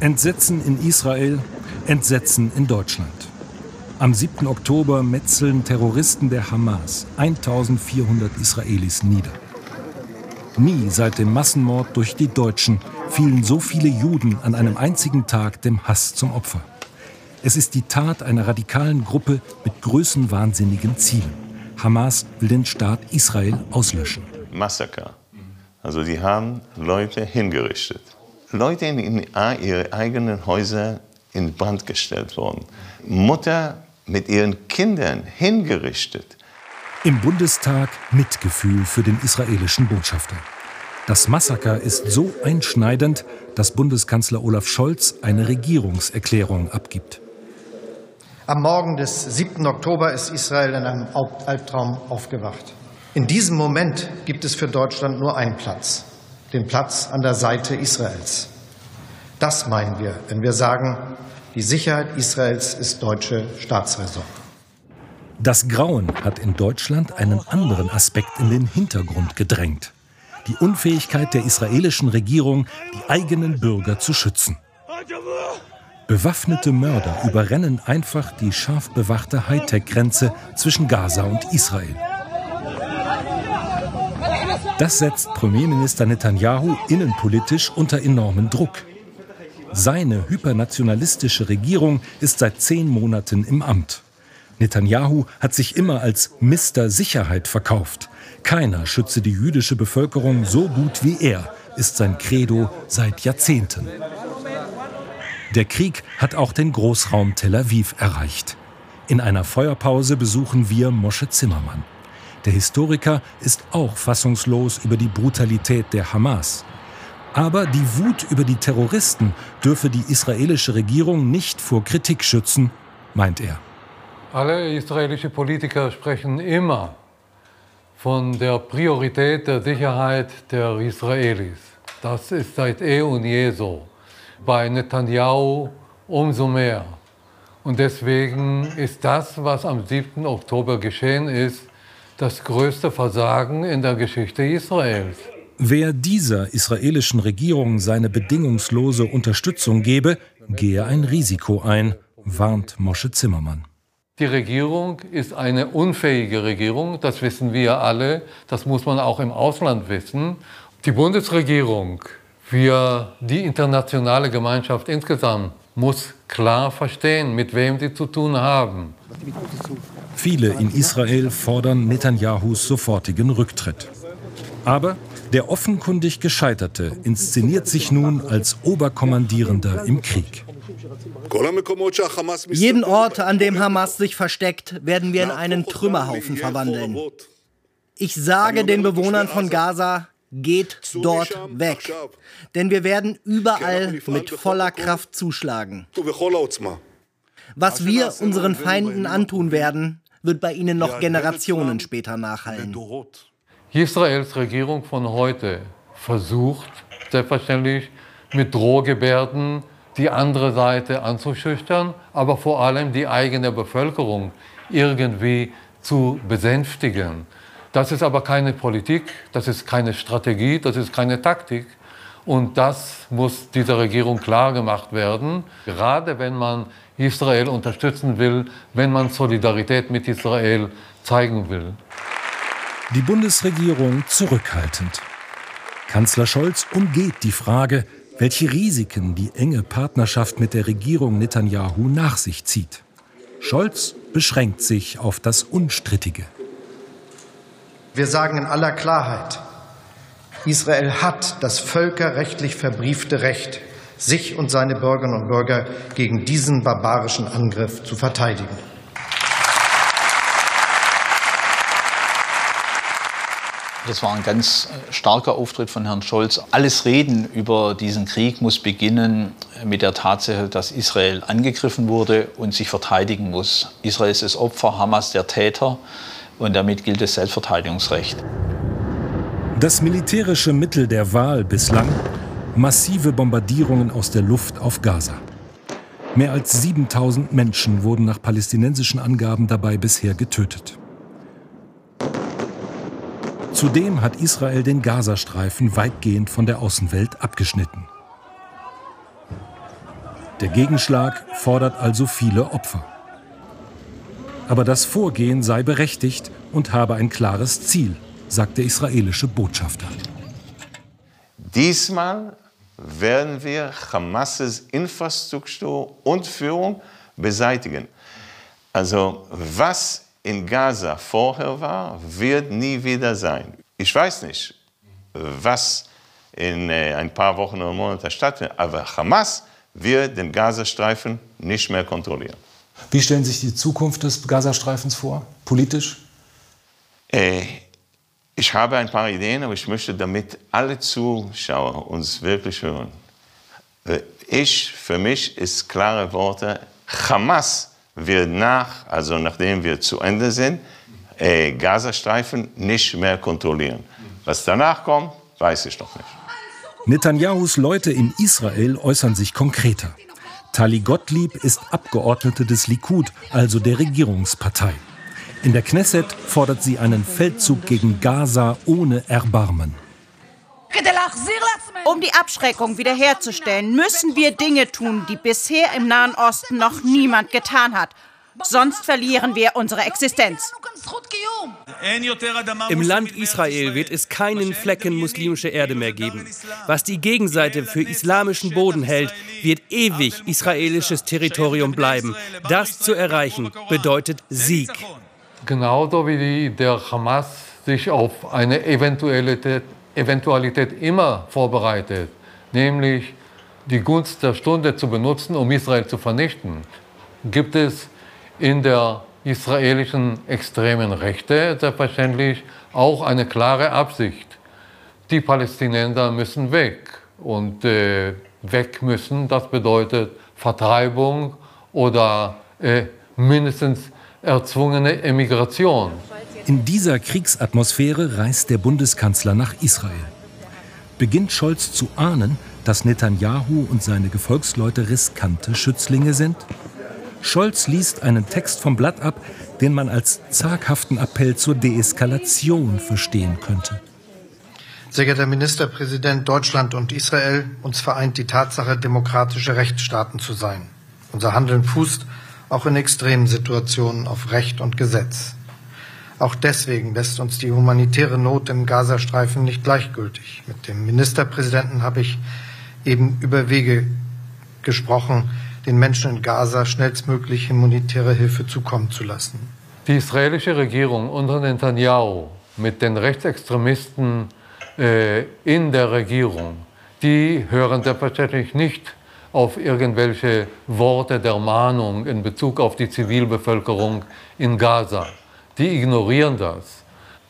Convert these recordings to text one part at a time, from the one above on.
Entsetzen in Israel, Entsetzen in Deutschland. Am 7. Oktober metzeln Terroristen der Hamas 1400 Israelis nieder. Nie seit dem Massenmord durch die Deutschen fielen so viele Juden an einem einzigen Tag dem Hass zum Opfer. Es ist die Tat einer radikalen Gruppe mit größenwahnsinnigen Zielen. Hamas will den Staat Israel auslöschen. Massaker. Also die haben Leute hingerichtet. Leute in ihre eigenen Häuser in Brand gestellt worden. Mutter mit ihren Kindern hingerichtet. Im Bundestag Mitgefühl für den israelischen Botschafter. Das Massaker ist so einschneidend, dass Bundeskanzler Olaf Scholz eine Regierungserklärung abgibt. Am Morgen des 7. Oktober ist Israel in einem Albtraum aufgewacht. In diesem Moment gibt es für Deutschland nur einen Platz, den Platz an der Seite Israels. Das meinen wir, wenn wir sagen, die Sicherheit Israels ist deutsche Staatsräson. Das Grauen hat in Deutschland einen anderen Aspekt in den Hintergrund gedrängt. Die Unfähigkeit der israelischen Regierung, die eigenen Bürger zu schützen. Bewaffnete Mörder überrennen einfach die scharf bewachte Hightech-Grenze zwischen Gaza und Israel. Das setzt Premierminister Netanyahu innenpolitisch unter enormen Druck. Seine hypernationalistische Regierung ist seit zehn Monaten im Amt. Netanyahu hat sich immer als Mister Sicherheit verkauft. Keiner schütze die jüdische Bevölkerung so gut wie er, ist sein Credo seit Jahrzehnten. Der Krieg hat auch den Großraum Tel Aviv erreicht. In einer Feuerpause besuchen wir Mosche Zimmermann. Der Historiker ist auch fassungslos über die Brutalität der Hamas. Aber die Wut über die Terroristen dürfe die israelische Regierung nicht vor Kritik schützen, meint er. Alle israelischen Politiker sprechen immer von der Priorität der Sicherheit der Israelis. Das ist seit eh und je so bei Netanyahu umso mehr. Und deswegen ist das, was am 7. Oktober geschehen ist, das größte Versagen in der Geschichte Israels. Wer dieser israelischen Regierung seine bedingungslose Unterstützung gebe, gehe ein Risiko ein, warnt Mosche Zimmermann. Die Regierung ist eine unfähige Regierung, das wissen wir alle, das muss man auch im Ausland wissen. Die Bundesregierung für die internationale Gemeinschaft insgesamt muss klar verstehen, mit wem sie zu tun haben. Viele in Israel fordern Netanyahus sofortigen Rücktritt. Aber der offenkundig Gescheiterte inszeniert sich nun als Oberkommandierender im Krieg. Jeden Ort, an dem Hamas sich versteckt, werden wir in einen Trümmerhaufen verwandeln. Ich sage den Bewohnern von Gaza, geht dort weg. Denn wir werden überall mit voller Kraft zuschlagen. Was wir unseren Feinden antun werden, wird bei ihnen noch Generationen später nachhallen. Israels Regierung von heute versucht selbstverständlich mit Drohgebärden die andere Seite anzuschüchtern, aber vor allem die eigene Bevölkerung irgendwie zu besänftigen. Das ist aber keine Politik, das ist keine Strategie, das ist keine Taktik. Und das muss dieser Regierung klar gemacht werden, gerade wenn man Israel unterstützen will, wenn man Solidarität mit Israel zeigen will. Die Bundesregierung zurückhaltend. Kanzler Scholz umgeht die Frage, welche Risiken die enge Partnerschaft mit der Regierung Netanyahu nach sich zieht. Scholz beschränkt sich auf das Unstrittige. Wir sagen in aller Klarheit, Israel hat das völkerrechtlich verbriefte Recht, sich und seine Bürgerinnen und Bürger gegen diesen barbarischen Angriff zu verteidigen. Das war ein ganz äh, starker Auftritt von Herrn Scholz. Alles Reden über diesen Krieg muss beginnen mit der Tatsache, dass Israel angegriffen wurde und sich verteidigen muss. Israel ist das Opfer, Hamas der Täter und damit gilt das Selbstverteidigungsrecht. Das militärische Mittel der Wahl bislang massive Bombardierungen aus der Luft auf Gaza. Mehr als 7000 Menschen wurden nach palästinensischen Angaben dabei bisher getötet. Zudem hat Israel den Gazastreifen weitgehend von der Außenwelt abgeschnitten. Der Gegenschlag fordert also viele Opfer. Aber das Vorgehen sei berechtigt und habe ein klares Ziel, sagt der israelische Botschafter. Diesmal werden wir Hamas' Infrastruktur und Führung beseitigen. Also was in Gaza vorher war, wird nie wieder sein. Ich weiß nicht, was in äh, ein paar Wochen oder Monaten stattfindet, aber Hamas wird den Gazastreifen nicht mehr kontrollieren. Wie stellen Sie sich die Zukunft des Gazastreifens vor, politisch? Äh, ich habe ein paar Ideen, aber ich möchte, damit alle Zuschauer uns wirklich hören. Äh, ich, für mich ist klare Worte, Hamas wird nach, also nachdem wir zu Ende sind, äh, Gazastreifen nicht mehr kontrollieren. Was danach kommt, weiß ich noch nicht. Netanyahus Leute in Israel äußern sich konkreter. Tali Gottlieb ist Abgeordnete des Likud, also der Regierungspartei. In der Knesset fordert sie einen Feldzug gegen Gaza ohne Erbarmen. Um die Abschreckung wiederherzustellen, müssen wir Dinge tun, die bisher im Nahen Osten noch niemand getan hat. Sonst verlieren wir unsere Existenz. Im Land Israel wird es keinen Flecken muslimische Erde mehr geben. Was die Gegenseite für islamischen Boden hält, wird ewig israelisches Territorium bleiben. Das zu erreichen bedeutet Sieg. Genauso wie der Hamas sich auf eine Eventualität, Eventualität immer vorbereitet, nämlich die Gunst der Stunde zu benutzen, um Israel zu vernichten, gibt es in der israelischen extremen Rechte selbstverständlich auch eine klare Absicht. Die Palästinenser müssen weg. Und äh, weg müssen, das bedeutet Vertreibung oder äh, mindestens erzwungene Emigration. In dieser Kriegsatmosphäre reist der Bundeskanzler nach Israel. Beginnt Scholz zu ahnen, dass Netanyahu und seine Gefolgsleute riskante Schützlinge sind? Scholz liest einen Text vom Blatt ab, den man als zaghaften Appell zur Deeskalation verstehen könnte. Sehr geehrter Ministerpräsident, Deutschland und Israel, uns vereint die Tatsache, demokratische Rechtsstaaten zu sein. Unser Handeln fußt auch in extremen Situationen auf Recht und Gesetz. Auch deswegen lässt uns die humanitäre Not im Gazastreifen nicht gleichgültig. Mit dem Ministerpräsidenten habe ich eben über Wege gesprochen, den Menschen in Gaza schnellstmöglich humanitäre Hilfe zukommen zu lassen. Die israelische Regierung unter Netanyahu mit den Rechtsextremisten äh, in der Regierung, die hören selbstverständlich nicht auf irgendwelche Worte der Mahnung in Bezug auf die Zivilbevölkerung in Gaza. Die ignorieren das.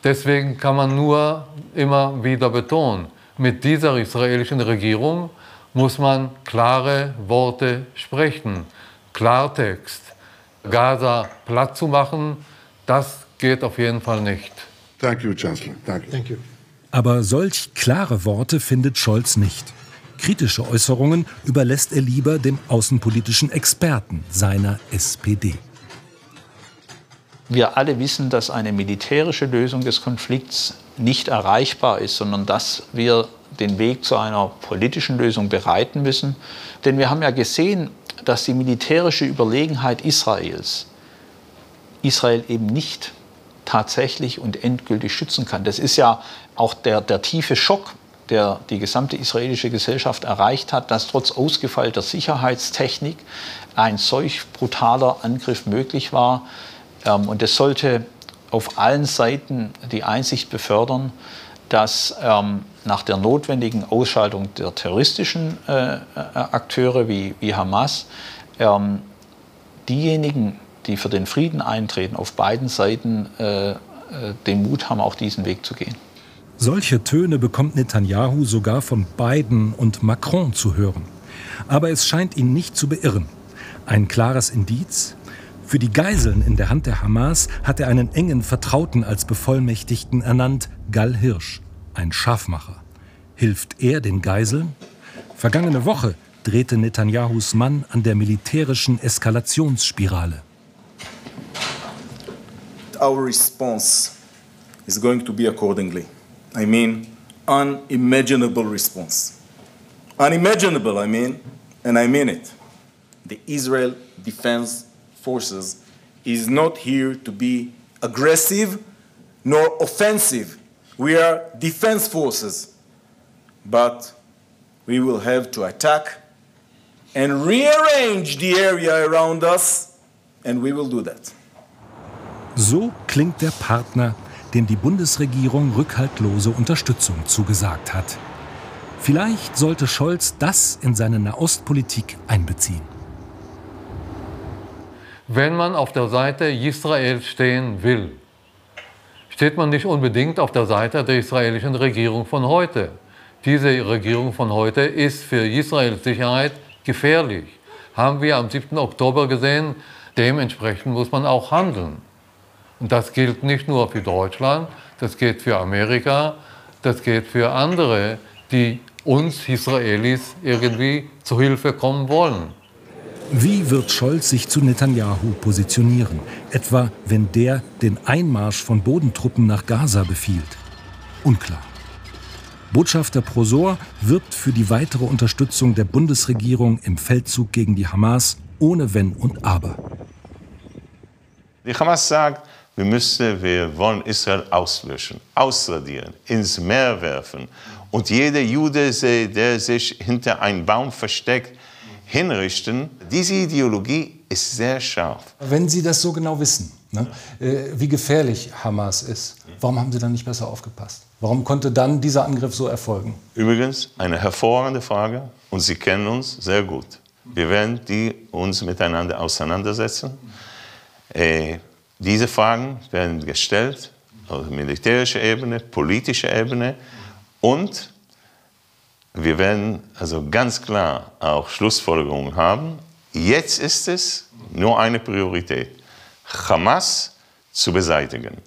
Deswegen kann man nur immer wieder betonen, mit dieser israelischen Regierung muss man klare Worte sprechen. Klartext. Gaza platt zu machen, das geht auf jeden Fall nicht. Thank you, Chancellor. Thank you. Thank you. Aber solch klare Worte findet Scholz nicht. Kritische Äußerungen überlässt er lieber dem außenpolitischen Experten seiner SPD. Wir alle wissen, dass eine militärische Lösung des Konflikts nicht erreichbar ist, sondern dass wir den Weg zu einer politischen Lösung bereiten müssen. Denn wir haben ja gesehen, dass die militärische Überlegenheit Israels Israel eben nicht tatsächlich und endgültig schützen kann. Das ist ja auch der, der tiefe Schock, der die gesamte israelische Gesellschaft erreicht hat, dass trotz ausgefeilter Sicherheitstechnik ein solch brutaler Angriff möglich war. Ähm, und es sollte auf allen Seiten die Einsicht befördern, dass ähm, nach der notwendigen Ausschaltung der terroristischen äh, äh, Akteure wie, wie Hamas ähm, diejenigen, die für den Frieden eintreten, auf beiden Seiten äh, äh, den Mut haben, auch diesen Weg zu gehen. Solche Töne bekommt Netanyahu sogar von Biden und Macron zu hören. Aber es scheint ihn nicht zu beirren. Ein klares Indiz? Für die Geiseln in der Hand der Hamas hat er einen engen Vertrauten als Bevollmächtigten ernannt, Gal Hirsch ein Scharfmacher. Hilft er den Geiseln? Vergangene Woche drehte Netanyahus Mann an der militärischen Eskalationsspirale. Our response is going to be accordingly. I mean, unimaginable response. Unimaginable, I mean, and I mean it. the Israel Defense Forces is not here to be aggressive nor offensive. We are defense forces. But we will have to attack and rearrange the area around us, and we will do that. So klingt der Partner, dem die Bundesregierung rückhaltlose Unterstützung zugesagt hat. Vielleicht sollte Scholz das in seine Nahostpolitik einbeziehen. Wenn man auf der Seite Israels stehen will, steht man nicht unbedingt auf der Seite der israelischen Regierung von heute. Diese Regierung von heute ist für Israels Sicherheit gefährlich. Haben wir am 7. Oktober gesehen. Dementsprechend muss man auch handeln. Und das gilt nicht nur für Deutschland, das gilt für Amerika, das gilt für andere, die uns Israelis irgendwie zu Hilfe kommen wollen. Wie wird Scholz sich zu Netanyahu positionieren, etwa wenn der den Einmarsch von Bodentruppen nach Gaza befiehlt? Unklar. Botschafter Prosor wirbt für die weitere Unterstützung der Bundesregierung im Feldzug gegen die Hamas ohne Wenn und Aber. Die Hamas sagt, wir, müssen, wir wollen Israel auslöschen, ausradieren, ins Meer werfen. Und jeder Jude, der sich hinter einem Baum versteckt, hinrichten. Diese Ideologie ist sehr scharf. Wenn Sie das so genau wissen, ne, äh, wie gefährlich Hamas ist, warum haben Sie dann nicht besser aufgepasst? Warum konnte dann dieser Angriff so erfolgen? Übrigens eine hervorragende Frage und Sie kennen uns sehr gut. Wir werden die uns miteinander auseinandersetzen. Äh, diese Fragen werden gestellt auf militärischer Ebene, politischer Ebene und wir werden also ganz klar auch Schlussfolgerungen haben. Jetzt ist es nur eine Priorität, Hamas zu beseitigen.